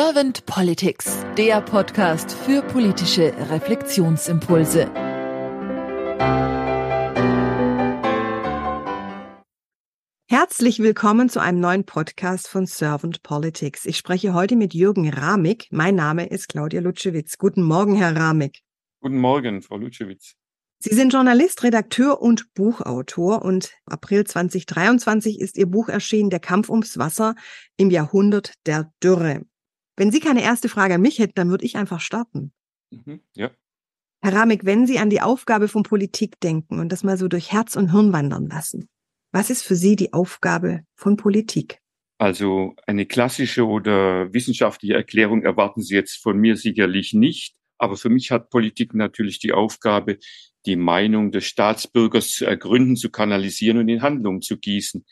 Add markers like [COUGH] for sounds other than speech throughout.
Servant Politics, der Podcast für politische Reflexionsimpulse. Herzlich willkommen zu einem neuen Podcast von Servant Politics. Ich spreche heute mit Jürgen Ramig. Mein Name ist Claudia Lutschewitz. Guten Morgen, Herr Ramig. Guten Morgen, Frau Lutschewitz. Sie sind Journalist, Redakteur und Buchautor und April 2023 ist Ihr Buch erschienen, Der Kampf ums Wasser im Jahrhundert der Dürre. Wenn Sie keine erste Frage an mich hätten, dann würde ich einfach starten. Mhm, ja. Herr Ramig, wenn Sie an die Aufgabe von Politik denken und das mal so durch Herz und Hirn wandern lassen, was ist für Sie die Aufgabe von Politik? Also eine klassische oder wissenschaftliche Erklärung erwarten Sie jetzt von mir sicherlich nicht. Aber für mich hat Politik natürlich die Aufgabe, die Meinung des Staatsbürgers zu ergründen, zu kanalisieren und in Handlungen zu gießen.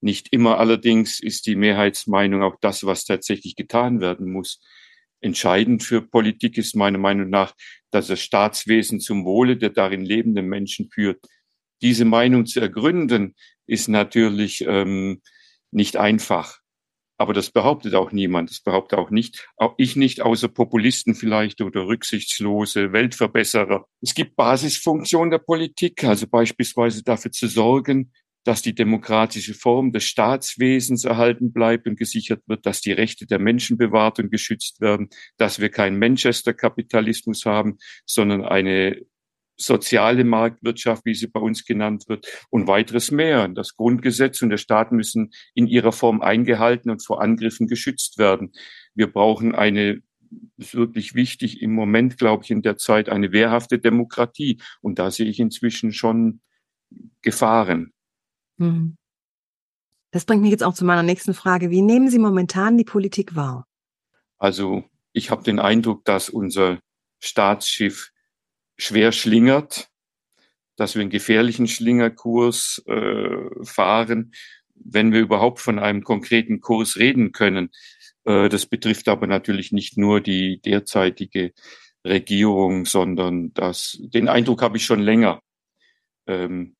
Nicht immer allerdings ist die Mehrheitsmeinung auch das, was tatsächlich getan werden muss. Entscheidend für Politik ist meiner Meinung nach, dass das Staatswesen zum Wohle der darin lebenden Menschen führt. Diese Meinung zu ergründen, ist natürlich ähm, nicht einfach. Aber das behauptet auch niemand. Das behauptet auch nicht, auch ich nicht, außer Populisten vielleicht oder rücksichtslose Weltverbesserer. Es gibt Basisfunktionen der Politik, also beispielsweise dafür zu sorgen, dass die demokratische Form des Staatswesens erhalten bleibt und gesichert wird, dass die Rechte der Menschen bewahrt und geschützt werden, dass wir keinen Manchester-Kapitalismus haben, sondern eine soziale Marktwirtschaft, wie sie bei uns genannt wird, und weiteres mehr. Das Grundgesetz und der Staat müssen in ihrer Form eingehalten und vor Angriffen geschützt werden. Wir brauchen eine ist wirklich wichtig im Moment, glaube ich, in der Zeit eine wehrhafte Demokratie. Und da sehe ich inzwischen schon Gefahren. Hm. Das bringt mich jetzt auch zu meiner nächsten Frage. Wie nehmen Sie momentan die Politik wahr? Also ich habe den Eindruck, dass unser Staatsschiff schwer schlingert, dass wir einen gefährlichen Schlingerkurs äh, fahren, wenn wir überhaupt von einem konkreten Kurs reden können. Äh, das betrifft aber natürlich nicht nur die derzeitige Regierung, sondern das, den Eindruck habe ich schon länger. Ähm,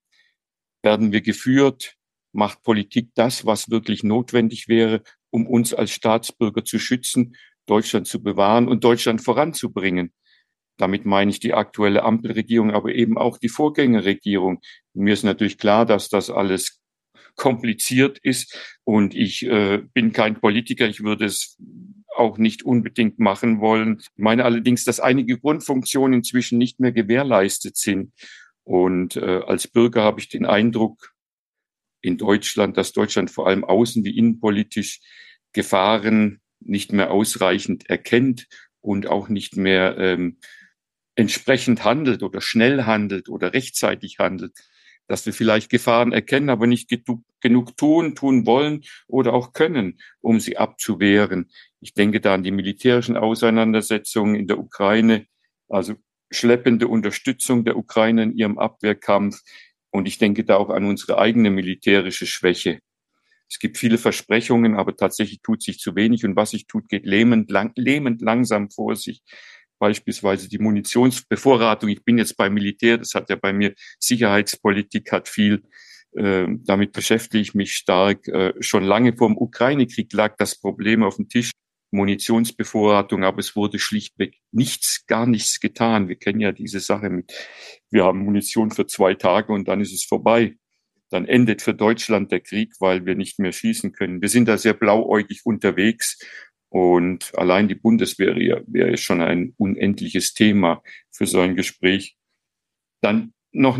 werden wir geführt? Macht Politik das, was wirklich notwendig wäre, um uns als Staatsbürger zu schützen, Deutschland zu bewahren und Deutschland voranzubringen? Damit meine ich die aktuelle Ampelregierung, aber eben auch die Vorgängerregierung. Mir ist natürlich klar, dass das alles kompliziert ist und ich äh, bin kein Politiker. Ich würde es auch nicht unbedingt machen wollen. Ich meine allerdings, dass einige Grundfunktionen inzwischen nicht mehr gewährleistet sind. Und äh, als Bürger habe ich den Eindruck in Deutschland, dass Deutschland vor allem außen- wie innenpolitisch Gefahren nicht mehr ausreichend erkennt und auch nicht mehr ähm, entsprechend handelt oder schnell handelt oder rechtzeitig handelt, dass wir vielleicht Gefahren erkennen, aber nicht genug tun, tun wollen oder auch können, um sie abzuwehren. Ich denke da an die militärischen Auseinandersetzungen in der Ukraine, also schleppende Unterstützung der Ukraine in ihrem Abwehrkampf. Und ich denke da auch an unsere eigene militärische Schwäche. Es gibt viele Versprechungen, aber tatsächlich tut sich zu wenig. Und was sich tut, geht lähmend, lang, lähmend langsam vor sich. Beispielsweise die Munitionsbevorratung. Ich bin jetzt beim Militär, das hat ja bei mir Sicherheitspolitik, hat viel äh, damit beschäftige ich mich stark. Äh, schon lange vor dem Ukraine-Krieg lag das Problem auf dem Tisch. Munitionsbevorratung, aber es wurde schlichtweg nichts, gar nichts getan. Wir kennen ja diese Sache mit, wir haben Munition für zwei Tage und dann ist es vorbei. Dann endet für Deutschland der Krieg, weil wir nicht mehr schießen können. Wir sind da sehr blauäugig unterwegs und allein die Bundeswehr wäre schon ein unendliches Thema für so ein Gespräch. Dann noch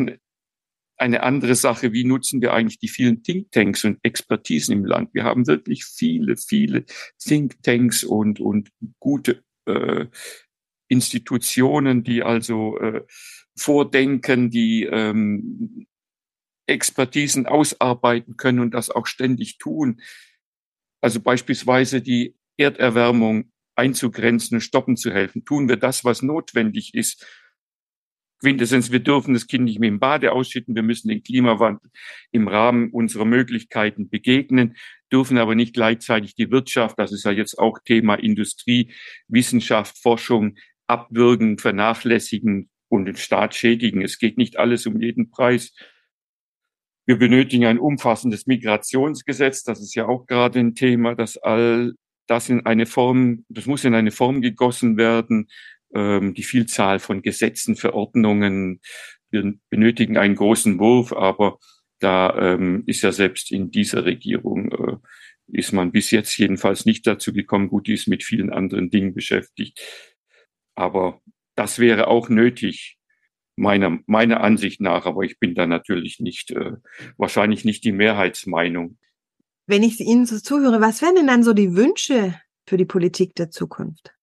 eine andere Sache, wie nutzen wir eigentlich die vielen Thinktanks und Expertisen im Land? Wir haben wirklich viele, viele Thinktanks und, und gute äh, Institutionen, die also äh, vordenken, die ähm, Expertisen ausarbeiten können und das auch ständig tun. Also beispielsweise die Erderwärmung einzugrenzen und stoppen zu helfen. Tun wir das, was notwendig ist, Quintessenz, wir dürfen das Kind nicht mehr im Bade ausschütten, wir müssen den Klimawandel im Rahmen unserer Möglichkeiten begegnen, dürfen aber nicht gleichzeitig die Wirtschaft, das ist ja jetzt auch Thema Industrie, Wissenschaft, Forschung, abwürgen, vernachlässigen und den Staat schädigen. Es geht nicht alles um jeden Preis. Wir benötigen ein umfassendes Migrationsgesetz, das ist ja auch gerade ein Thema, das all das in eine Form, das muss in eine Form gegossen werden, ähm, die Vielzahl von Gesetzen, Verordnungen. Wir benötigen einen großen Wurf, aber da ähm, ist ja selbst in dieser Regierung äh, ist man bis jetzt jedenfalls nicht dazu gekommen. Gut, die ist mit vielen anderen Dingen beschäftigt. Aber das wäre auch nötig, meiner, meiner Ansicht nach. Aber ich bin da natürlich nicht, äh, wahrscheinlich nicht die Mehrheitsmeinung. Wenn ich Ihnen so zuhöre, was wären denn dann so die Wünsche für die Politik der Zukunft?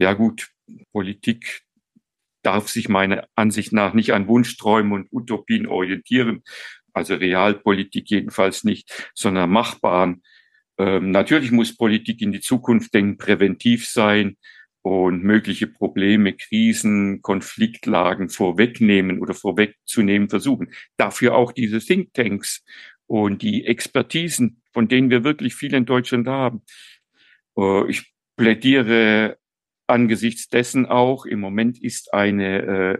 Ja gut, Politik darf sich meiner Ansicht nach nicht an Wunschträumen und Utopien orientieren, also Realpolitik jedenfalls nicht, sondern machbaren. Ähm, natürlich muss Politik in die Zukunft denken, präventiv sein und mögliche Probleme, Krisen, Konfliktlagen vorwegnehmen oder vorwegzunehmen versuchen. Dafür auch diese Thinktanks und die Expertisen, von denen wir wirklich viel in Deutschland haben. Äh, ich plädiere angesichts dessen auch, im Moment ist eine äh,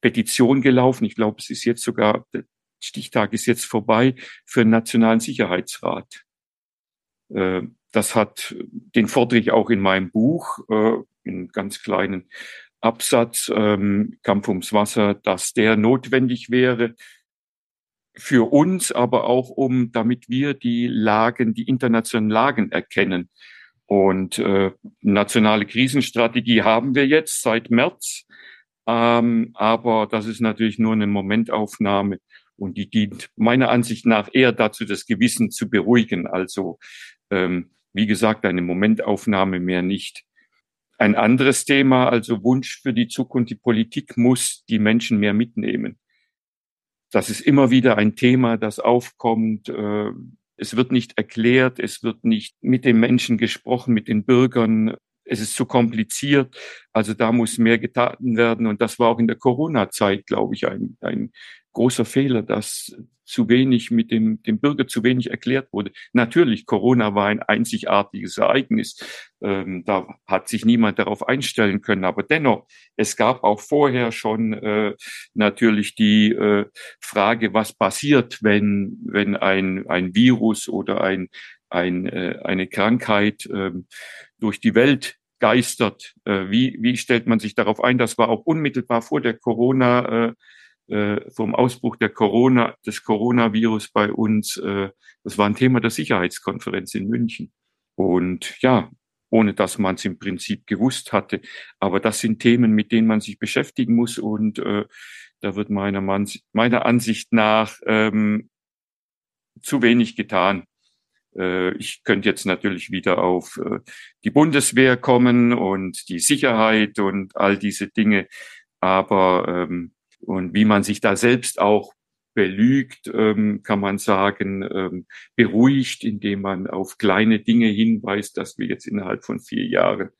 Petition gelaufen, ich glaube, es ist jetzt sogar, der Stichtag ist jetzt vorbei, für den Nationalen Sicherheitsrat. Äh, das hat, den fordere ich auch in meinem Buch, äh, in ganz kleinen Absatz, ähm, Kampf ums Wasser, dass der notwendig wäre, für uns, aber auch um, damit wir die Lagen, die internationalen Lagen erkennen. Und äh, nationale Krisenstrategie haben wir jetzt seit März, ähm, aber das ist natürlich nur eine Momentaufnahme und die dient meiner Ansicht nach eher dazu, das Gewissen zu beruhigen. Also ähm, wie gesagt, eine Momentaufnahme mehr nicht. Ein anderes Thema, also Wunsch für die Zukunft, die Politik muss die Menschen mehr mitnehmen. Das ist immer wieder ein Thema, das aufkommt. Äh, es wird nicht erklärt, es wird nicht mit den Menschen gesprochen, mit den Bürgern. Es ist zu kompliziert. Also da muss mehr getan werden. Und das war auch in der Corona-Zeit, glaube ich, ein, ein großer Fehler, dass zu wenig mit dem, dem Bürger zu wenig erklärt wurde. Natürlich, Corona war ein einzigartiges Ereignis. Ähm, da hat sich niemand darauf einstellen können. Aber dennoch, es gab auch vorher schon äh, natürlich die äh, Frage, was passiert, wenn, wenn ein, ein Virus oder ein, ein, äh, eine Krankheit äh, durch die Welt geistert. Äh, wie, wie stellt man sich darauf ein? Das war auch unmittelbar vor der Corona. Äh, vom Ausbruch der Corona, des Coronavirus bei uns. Äh, das war ein Thema der Sicherheitskonferenz in München. Und ja, ohne dass man es im Prinzip gewusst hatte. Aber das sind Themen, mit denen man sich beschäftigen muss. Und äh, da wird meiner, Mann, meiner Ansicht nach ähm, zu wenig getan. Äh, ich könnte jetzt natürlich wieder auf äh, die Bundeswehr kommen und die Sicherheit und all diese Dinge. Aber ähm, und wie man sich da selbst auch belügt, ähm, kann man sagen, ähm, beruhigt, indem man auf kleine Dinge hinweist, dass wir jetzt innerhalb von vier Jahren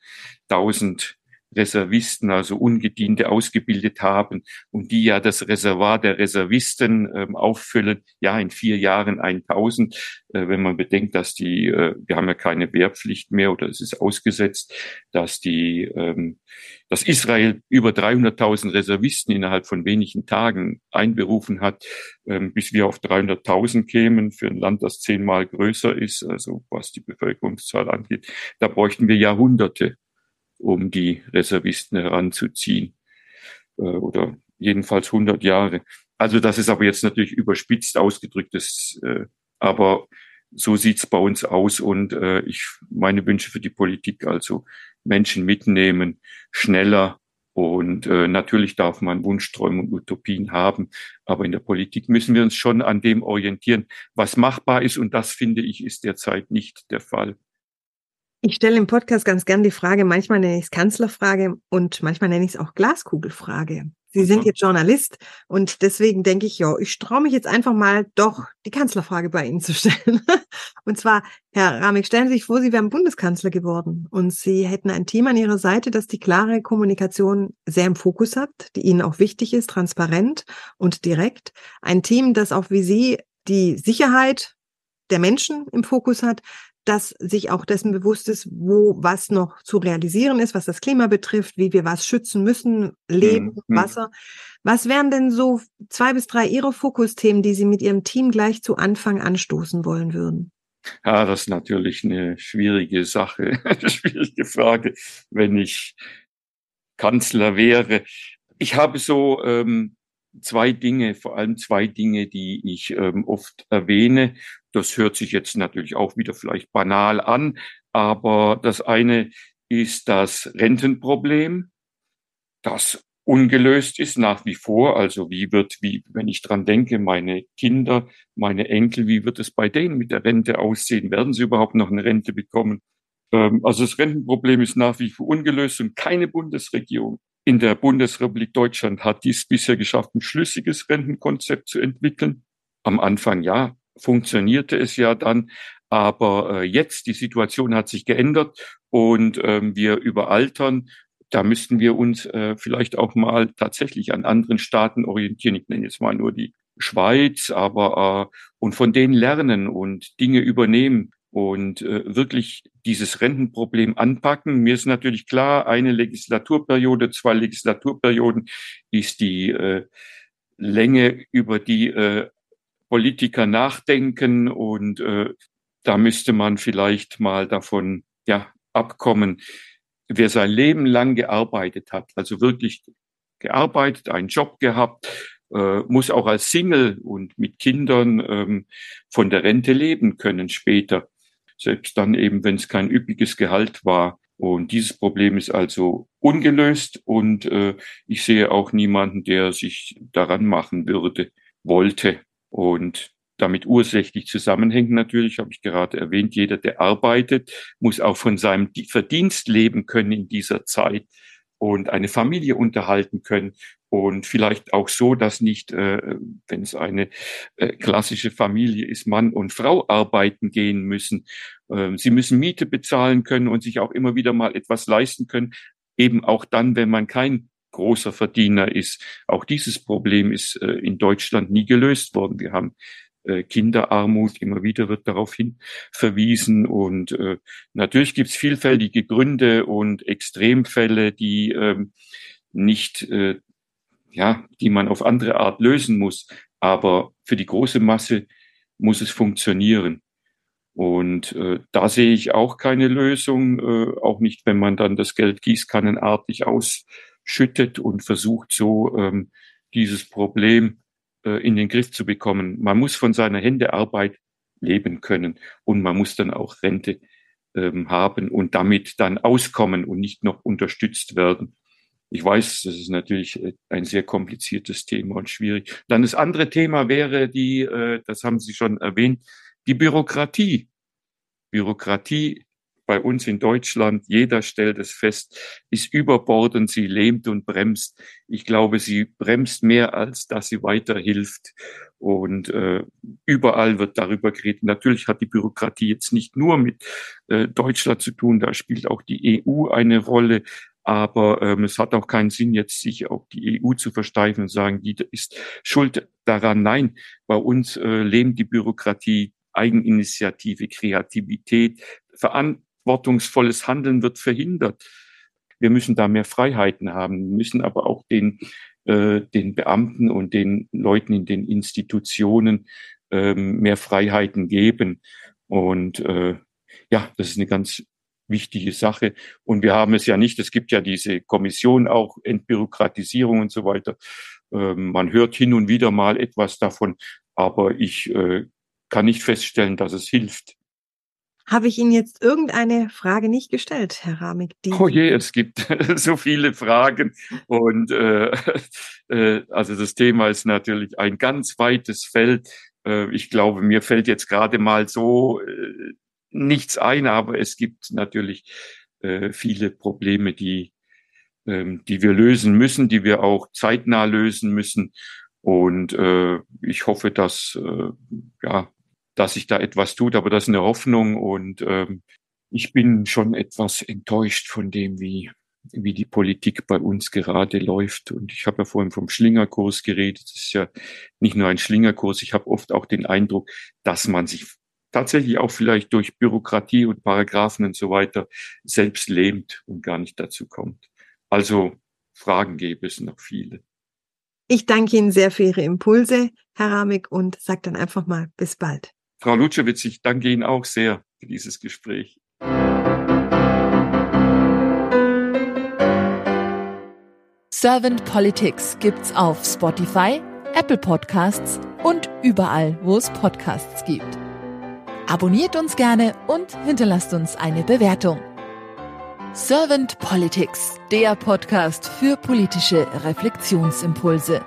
tausend Reservisten, also Ungediente ausgebildet haben und die ja das Reservoir der Reservisten ähm, auffüllen, ja in vier Jahren 1000, äh, wenn man bedenkt, dass die, äh, wir haben ja keine Wehrpflicht mehr oder es ist ausgesetzt, dass die, ähm, dass Israel über 300.000 Reservisten innerhalb von wenigen Tagen einberufen hat, ähm, bis wir auf 300.000 kämen für ein Land, das zehnmal größer ist, also was die Bevölkerungszahl angeht, da bräuchten wir Jahrhunderte um die Reservisten heranzuziehen äh, oder jedenfalls 100 Jahre. Also das ist aber jetzt natürlich überspitzt ausgedrückt, das, äh, aber so sieht's bei uns aus und äh, ich meine Wünsche für die Politik also Menschen mitnehmen, schneller und äh, natürlich darf man Wunschträume und Utopien haben, aber in der Politik müssen wir uns schon an dem orientieren, was machbar ist und das finde ich ist derzeit nicht der Fall. Ich stelle im Podcast ganz gern die Frage, manchmal nenne ich es Kanzlerfrage und manchmal nenne ich es auch Glaskugelfrage. Sie sind mhm. jetzt Journalist und deswegen denke ich, ja, ich traue mich jetzt einfach mal doch die Kanzlerfrage bei Ihnen zu [LAUGHS] stellen. Und zwar, Herr Ramig, stellen Sie sich vor, Sie wären Bundeskanzler geworden und Sie hätten ein Team an Ihrer Seite, das die klare Kommunikation sehr im Fokus hat, die Ihnen auch wichtig ist, transparent und direkt. Ein Team, das auch wie Sie die Sicherheit der Menschen im Fokus hat, dass sich auch dessen bewusst ist, wo was noch zu realisieren ist, was das Klima betrifft, wie wir was schützen müssen, Leben, mhm. Wasser. Was wären denn so zwei bis drei Ihrer Fokusthemen, die Sie mit Ihrem Team gleich zu Anfang anstoßen wollen würden? Ja, das ist natürlich eine schwierige Sache, [LAUGHS] eine schwierige Frage, wenn ich Kanzler wäre. Ich habe so ähm, zwei Dinge, vor allem zwei Dinge, die ich ähm, oft erwähne. Das hört sich jetzt natürlich auch wieder vielleicht banal an, aber das eine ist das Rentenproblem, das ungelöst ist nach wie vor. Also wie wird, wie, wenn ich dran denke, meine Kinder, meine Enkel, wie wird es bei denen mit der Rente aussehen? Werden sie überhaupt noch eine Rente bekommen? Ähm, also das Rentenproblem ist nach wie vor ungelöst und keine Bundesregierung in der Bundesrepublik Deutschland hat dies bisher geschafft, ein schlüssiges Rentenkonzept zu entwickeln. Am Anfang ja, funktionierte es ja dann, aber äh, jetzt die Situation hat sich geändert und ähm, wir überaltern. Da müssten wir uns äh, vielleicht auch mal tatsächlich an anderen Staaten orientieren. Ich nenne jetzt mal nur die Schweiz, aber äh, und von denen lernen und Dinge übernehmen und äh, wirklich dieses Rentenproblem anpacken. Mir ist natürlich klar, eine Legislaturperiode, zwei Legislaturperioden ist die äh, Länge, über die äh, Politiker nachdenken und äh, da müsste man vielleicht mal davon ja abkommen. Wer sein Leben lang gearbeitet hat, also wirklich gearbeitet, einen Job gehabt, äh, muss auch als Single und mit Kindern ähm, von der Rente leben können später selbst dann eben, wenn es kein üppiges Gehalt war. Und dieses Problem ist also ungelöst und äh, ich sehe auch niemanden, der sich daran machen würde, wollte. Und damit ursächlich zusammenhängt natürlich, habe ich gerade erwähnt, jeder, der arbeitet, muss auch von seinem Verdienst leben können in dieser Zeit und eine Familie unterhalten können und vielleicht auch so, dass nicht, äh, wenn es eine äh, klassische Familie ist, Mann und Frau arbeiten gehen müssen. Ähm, sie müssen Miete bezahlen können und sich auch immer wieder mal etwas leisten können, eben auch dann, wenn man kein großer Verdiener ist. Auch dieses Problem ist äh, in Deutschland nie gelöst worden. Wir haben äh, Kinderarmut, immer wieder wird darauf hin verwiesen. Und äh, natürlich gibt es vielfältige Gründe und Extremfälle, die ähm, nicht äh, ja, die man auf andere Art lösen muss. Aber für die große Masse muss es funktionieren. Und äh, da sehe ich auch keine Lösung, äh, auch nicht, wenn man dann das Geld gießkannenartig ausschüttet und versucht, so ähm, dieses Problem äh, in den Griff zu bekommen. Man muss von seiner Händearbeit leben können und man muss dann auch Rente ähm, haben und damit dann auskommen und nicht noch unterstützt werden. Ich weiß, das ist natürlich äh, ein sehr kompliziertes Thema und schwierig. Dann das andere Thema wäre die, äh, das haben Sie schon erwähnt, die Bürokratie. Bürokratie bei uns in Deutschland, jeder stellt es fest, ist überbordend, sie lähmt und bremst. Ich glaube, sie bremst mehr, als dass sie weiterhilft. Und äh, überall wird darüber geredet. Natürlich hat die Bürokratie jetzt nicht nur mit äh, Deutschland zu tun, da spielt auch die EU eine Rolle. Aber ähm, es hat auch keinen Sinn, jetzt sich auf die EU zu versteifen und sagen, die ist schuld daran. Nein, bei uns äh, lähmt die Bürokratie, Eigeninitiative, Kreativität, verantwortungsvolles Handeln wird verhindert. Wir müssen da mehr Freiheiten haben, müssen aber auch den, äh, den Beamten und den Leuten in den Institutionen ähm, mehr Freiheiten geben. Und äh, ja, das ist eine ganz wichtige Sache. Und wir haben es ja nicht, es gibt ja diese Kommission auch, Entbürokratisierung und so weiter. Ähm, man hört hin und wieder mal etwas davon, aber ich äh, kann nicht feststellen, dass es hilft. Habe ich Ihnen jetzt irgendeine Frage nicht gestellt, Herr Ramig? oh je, es gibt [LAUGHS] so viele Fragen. Und äh, [LAUGHS] äh, also das Thema ist natürlich ein ganz weites Feld. Äh, ich glaube, mir fällt jetzt gerade mal so äh, nichts ein, aber es gibt natürlich äh, viele Probleme, die, ähm, die wir lösen müssen, die wir auch zeitnah lösen müssen. Und äh, ich hoffe, dass, äh, ja, dass sich da etwas tut, aber das ist eine Hoffnung und ähm, ich bin schon etwas enttäuscht von dem, wie, wie die Politik bei uns gerade läuft. Und ich habe ja vorhin vom Schlingerkurs geredet. Das ist ja nicht nur ein Schlingerkurs. Ich habe oft auch den Eindruck, dass man sich tatsächlich auch vielleicht durch Bürokratie und Paragraphen und so weiter selbst lähmt und gar nicht dazu kommt. Also Fragen gäbe es noch viele. Ich danke Ihnen sehr für Ihre Impulse, Herr Ramig, und sage dann einfach mal bis bald. Frau Lutschewitz, ich danke Ihnen auch sehr für dieses Gespräch. Servant Politics gibt's auf Spotify, Apple Podcasts und überall, wo es Podcasts gibt. Abonniert uns gerne und hinterlasst uns eine Bewertung. Servant Politics, der Podcast für politische Reflexionsimpulse.